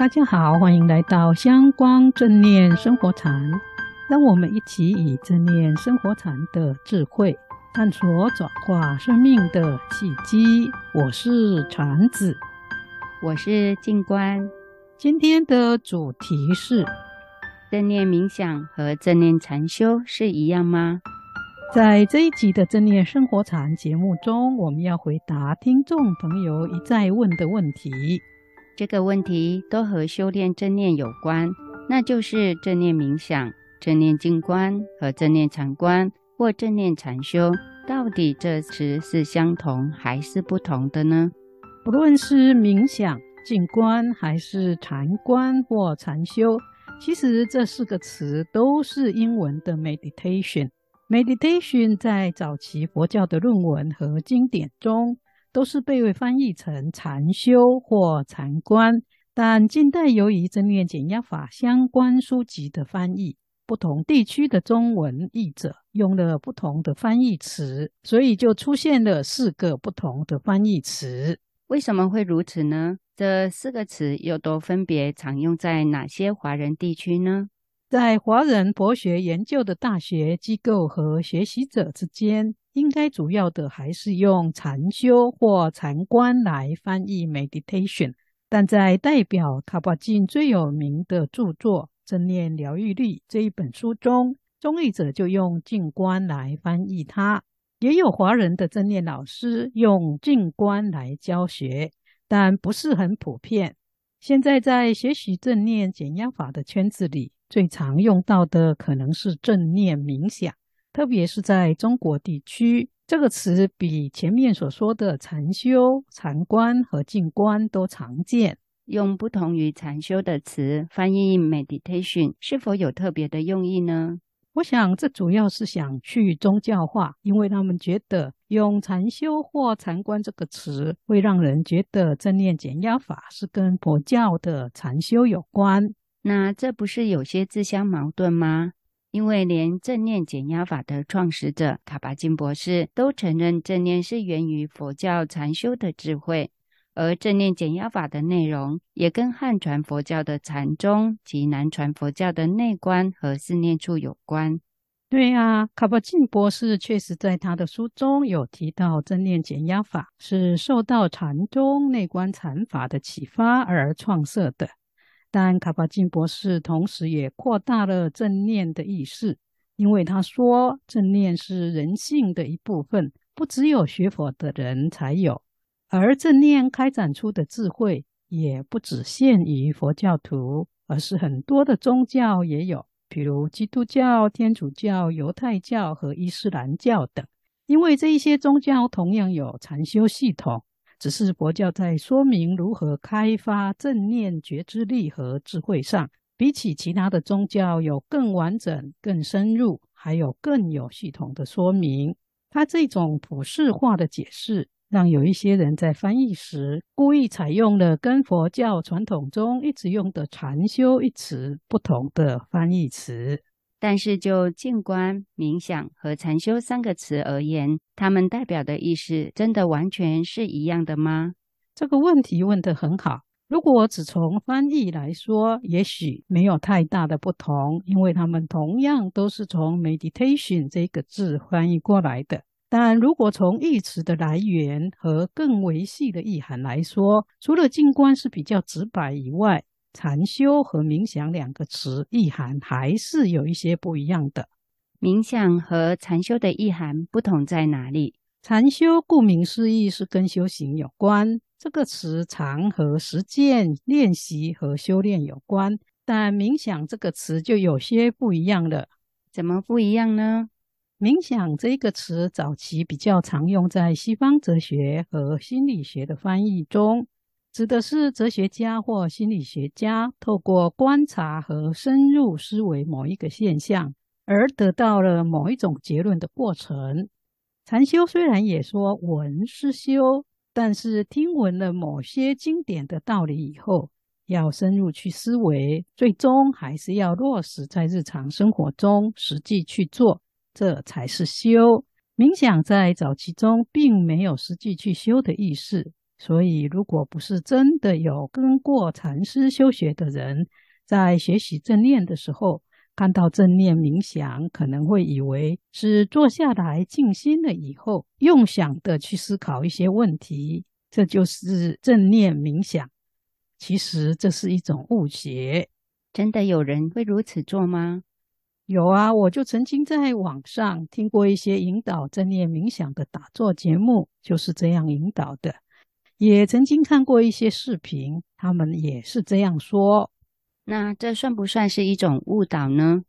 大家好，欢迎来到香光正念生活禅。让我们一起以正念生活禅的智慧，探索转化生命的契机。我是禅子，我是静观。今天的主题是：正念冥想和正念禅修是一样吗？在这一集的正念生活禅节目中，我们要回答听众朋友一再问的问题。这个问题都和修炼正念有关，那就是正念冥想、正念静观和正念禅观或正念禅修，到底这词是相同还是不同的呢？不论是冥想、静观，还是禅观或禅修，其实这四个词都是英文的 meditation。Meditation 在早期佛教的论文和经典中，都是被翻译成禅修或禅观。但近代由于正念减压法相关书籍的翻译，不同地区的中文译者用了不同的翻译词，所以就出现了四个不同的翻译词。为什么会如此呢？这四个词又都分别常用在哪些华人地区呢？在华人博学研究的大学机构和学习者之间，应该主要的还是用禅修或禅观来翻译 meditation。但在代表卡巴金最有名的著作《正念疗愈力》这一本书中，中译者就用静观来翻译它。也有华人的正念老师用静观来教学，但不是很普遍。现在在学习正念减压法的圈子里，最常用到的可能是正念冥想，特别是在中国地区，这个词比前面所说的禅修、禅观和静观都常见。用不同于禅修的词翻译 meditation，是否有特别的用意呢？我想这主要是想去宗教化，因为他们觉得用禅修或禅观这个词，会让人觉得正念减压法是跟佛教的禅修有关。那这不是有些自相矛盾吗？因为连正念减压法的创始者卡巴金博士都承认，正念是源于佛教禅修的智慧，而正念减压法的内容也跟汉传佛教的禅宗及南传佛教的内观和四念处有关。对啊，卡巴金博士确实在他的书中有提到，正念减压法是受到禅宗内观禅法的启发而创设的。但卡巴金博士同时也扩大了正念的意识，因为他说正念是人性的一部分，不只有学佛的人才有，而正念开展出的智慧也不只限于佛教徒，而是很多的宗教也有，比如基督教、天主教、犹太教和伊斯兰教等，因为这一些宗教同样有禅修系统。只是佛教在说明如何开发正念觉知力和智慧上，比起其他的宗教有更完整、更深入，还有更有系统的说明。他这种普世化的解释，让有一些人在翻译时故意采用了跟佛教传统中一直用的“禅修”一词不同的翻译词。但是，就静观、冥想和禅修三个词而言，它们代表的意思真的完全是一样的吗？这个问题问得很好。如果只从翻译来说，也许没有太大的不同，因为它们同样都是从 meditation 这个字翻译过来的。但如果从义词的来源和更为细的意涵来说，除了静观是比较直白以外，禅修和冥想两个词意涵还是有一些不一样的。冥想和禅修的意涵不同在哪里？禅修顾名思义是跟修行有关，这个词常和实践、练习和修炼有关。但冥想这个词就有些不一样了。怎么不一样呢？冥想这个词早期比较常用在西方哲学和心理学的翻译中。指的是哲学家或心理学家透过观察和深入思维某一个现象，而得到了某一种结论的过程。禅修虽然也说闻是修，但是听闻了某些经典的道理以后，要深入去思维，最终还是要落实在日常生活中实际去做，这才是修。冥想在早期中并没有实际去修的意思。所以，如果不是真的有跟过禅师修学的人，在学习正念的时候，看到正念冥想，可能会以为是坐下来静心了以后，用想的去思考一些问题，这就是正念冥想。其实这是一种误解。真的有人会如此做吗？有啊，我就曾经在网上听过一些引导正念冥想的打坐节目，就是这样引导的。也曾经看过一些视频，他们也是这样说。那这算不算是一种误导呢？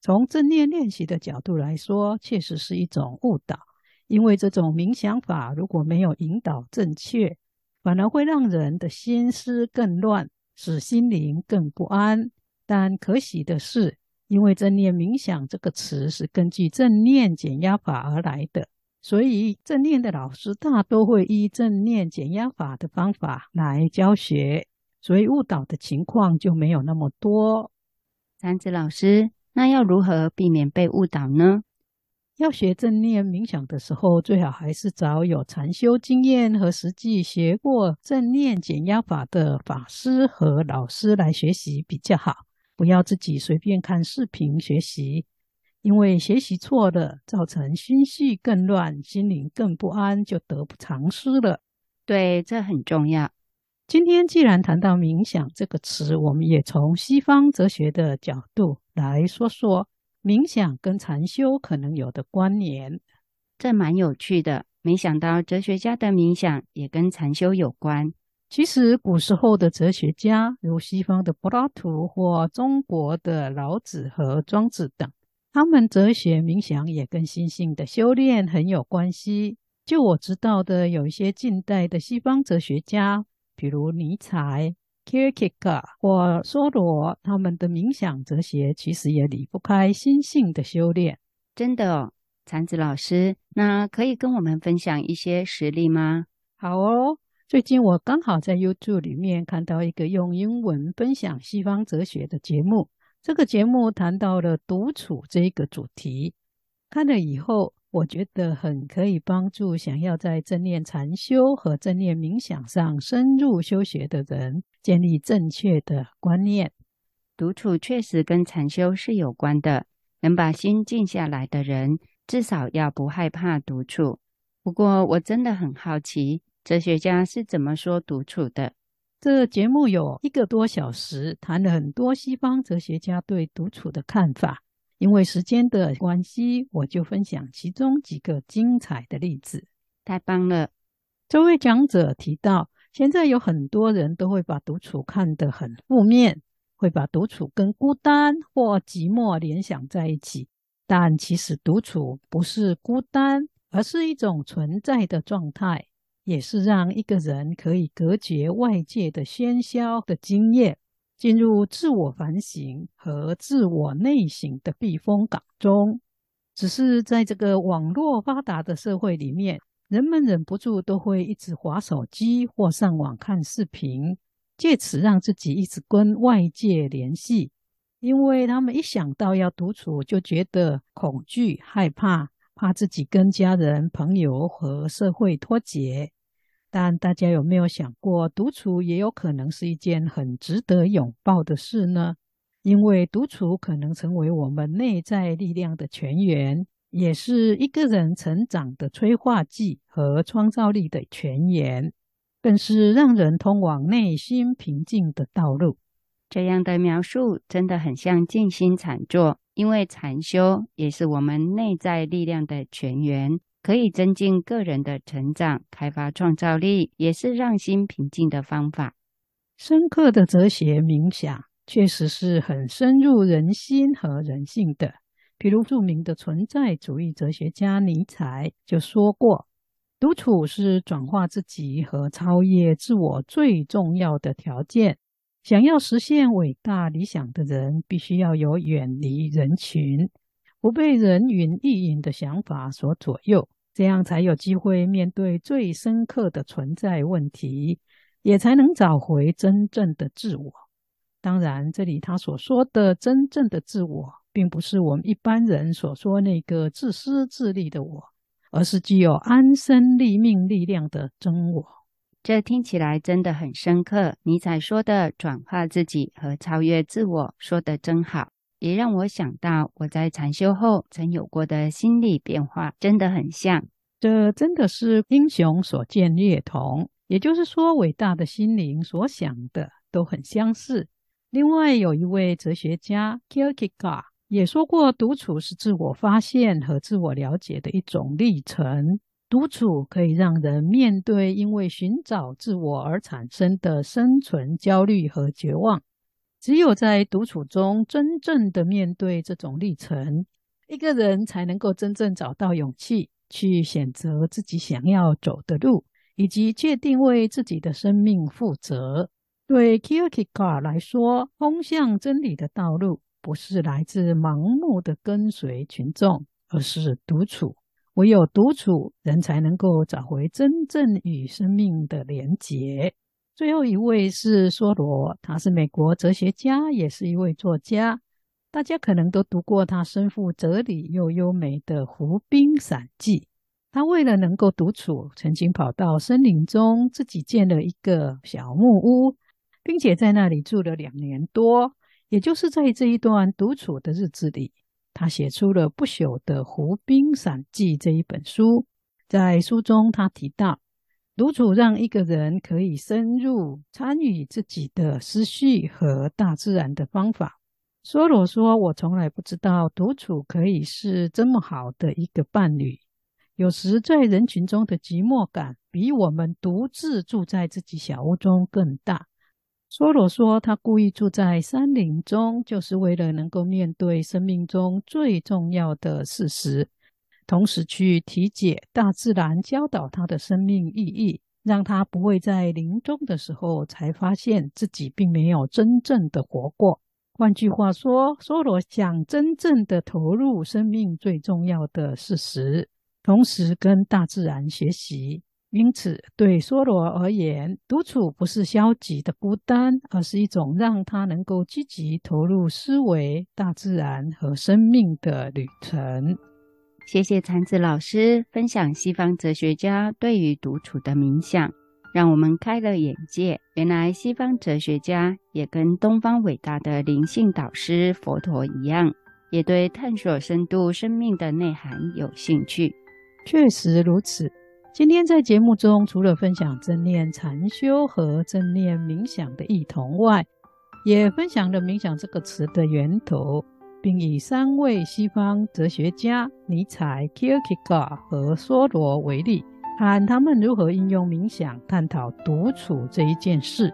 从正念练习的角度来说，确实是一种误导。因为这种冥想法如果没有引导正确，反而会让人的心思更乱，使心灵更不安。但可喜的是，因为正念冥想这个词是根据正念减压法而来的。所以，正念的老师大多会依正念减压法的方法来教学，所以误导的情况就没有那么多。三子老师，那要如何避免被误导呢？要学正念冥想的时候，最好还是找有禅修经验和实际学过正念减压法的法师和老师来学习比较好，不要自己随便看视频学习。因为学习错了，造成心绪更乱，心灵更不安，就得不偿失了。对，这很重要。今天既然谈到冥想这个词，我们也从西方哲学的角度来说说冥想跟禅修可能有的关联。这蛮有趣的，没想到哲学家的冥想也跟禅修有关。其实古时候的哲学家，如西方的柏拉图或中国的老子和庄子等。他们哲学冥想也跟心性的修炼很有关系。就我知道的，有一些近代的西方哲学家，比如尼采、Kierkegaard 或梭罗，他们的冥想哲学其实也离不开心性的修炼。真的哦，禅子老师，那可以跟我们分享一些实例吗？好哦，最近我刚好在 YouTube 里面看到一个用英文分享西方哲学的节目。这个节目谈到了独处这一个主题，看了以后，我觉得很可以帮助想要在正念禅修和正念冥想上深入修学的人建立正确的观念。独处确实跟禅修是有关的，能把心静下来的人，至少要不害怕独处。不过，我真的很好奇，哲学家是怎么说独处的？这节目有一个多小时，谈了很多西方哲学家对独处的看法。因为时间的关系，我就分享其中几个精彩的例子。太棒了！这位讲者提到，现在有很多人都会把独处看得很负面，会把独处跟孤单或寂寞联想在一起。但其实独处不是孤单，而是一种存在的状态。也是让一个人可以隔绝外界的喧嚣的经验，进入自我反省和自我内省的避风港中。只是在这个网络发达的社会里面，人们忍不住都会一直划手机或上网看视频，借此让自己一直跟外界联系。因为他们一想到要独处，就觉得恐惧、害怕，怕自己跟家人、朋友和社会脱节。但大家有没有想过，独处也有可能是一件很值得拥抱的事呢？因为独处可能成为我们内在力量的泉源，也是一个人成长的催化剂和创造力的泉源，更是让人通往内心平静的道路。这样的描述真的很像静心禅坐，因为禅修也是我们内在力量的泉源。可以增进个人的成长，开发创造力，也是让心平静的方法。深刻的哲学冥想确实是很深入人心和人性的。比如著名的存在主义哲学家尼采就说过：“独处是转化自己和超越自我最重要的条件。想要实现伟大理想的人，必须要有远离人群，不被人云亦云的想法所左右。”这样才有机会面对最深刻的存在问题，也才能找回真正的自我。当然，这里他所说的真正的自我，并不是我们一般人所说那个自私自利的我，而是具有安身立命力量的真我。这听起来真的很深刻。尼采说的“转化自己和超越自我”说得真好，也让我想到我在禅修后曾有过的心理变化，真的很像。这真的是英雄所见略同，也就是说，伟大的心灵所想的都很相似。另外，有一位哲学家 Kierkegaard 也说过，独处是自我发现和自我了解的一种历程。独处可以让人面对因为寻找自我而产生的生存焦虑和绝望。只有在独处中真正的面对这种历程，一个人才能够真正找到勇气，去选择自己想要走的路，以及确定为自己的生命负责。对 k i e r k e g a r 来说，通向真理的道路不是来自盲目的跟随群众，而是独处。唯有独处，人才能够找回真正与生命的连结。最后一位是梭罗，他是美国哲学家，也是一位作家。大家可能都读过他深富哲理又优美的《湖滨散记》。他为了能够独处，曾经跑到森林中，自己建了一个小木屋，并且在那里住了两年多。也就是在这一段独处的日子里。他写出了不朽的《湖滨散记》这一本书，在书中他提到，独处让一个人可以深入参与自己的思绪和大自然的方法。梭罗说：“我从来不知道独处可以是这么好的一个伴侣。有时在人群中的寂寞感，比我们独自住在自己小屋中更大。”梭罗说：“他故意住在山林中，就是为了能够面对生命中最重要的事实，同时去体解大自然教导他的生命意义，让他不会在临终的时候才发现自己并没有真正的活过。换句话说，梭罗想真正的投入生命最重要的事实，同时跟大自然学习。”因此，对梭罗而言，独处不是消极的孤单，而是一种让他能够积极投入思维、大自然和生命的旅程。谢谢禅子老师分享西方哲学家对于独处的冥想，让我们开了眼界。原来西方哲学家也跟东方伟大的灵性导师佛陀一样，也对探索深度生命的内涵有兴趣。确实如此。今天在节目中，除了分享正念禅修和正念冥想的异同外，也分享了冥想这个词的源头，并以三位西方哲学家尼采、Kierkegaard 和梭罗为例，看他们如何应用冥想探讨独处这一件事。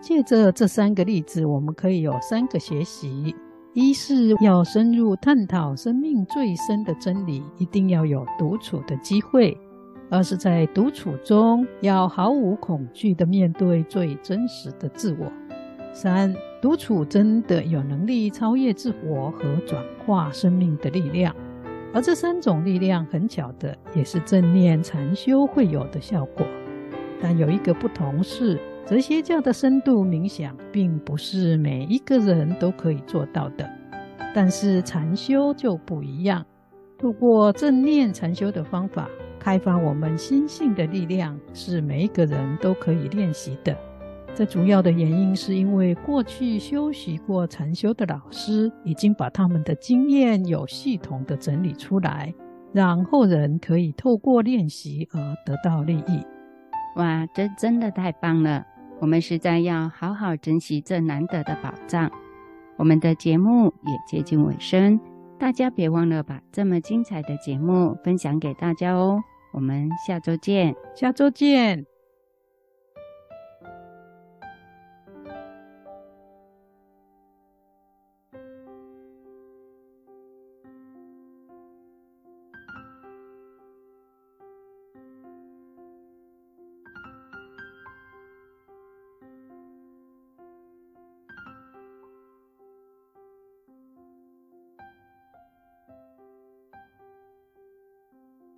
借着这三个例子，我们可以有三个学习：一是要深入探讨生命最深的真理，一定要有独处的机会。而是在独处中，要毫无恐惧地面对最真实的自我。三、独处真的有能力超越自我和转化生命的力量。而这三种力量，很巧的，也是正念禅修会有的效果。但有一个不同是，哲学家的深度冥想，并不是每一个人都可以做到的。但是禅修就不一样，透过正念禅修的方法。开发我们心性的力量是每一个人都可以练习的。这主要的原因是因为过去修习过禅修的老师已经把他们的经验有系统的整理出来，让后人可以透过练习而得到利益。哇，这真的太棒了！我们实在要好好珍惜这难得的宝藏。我们的节目也接近尾声，大家别忘了把这么精彩的节目分享给大家哦。我们下周见，下周见。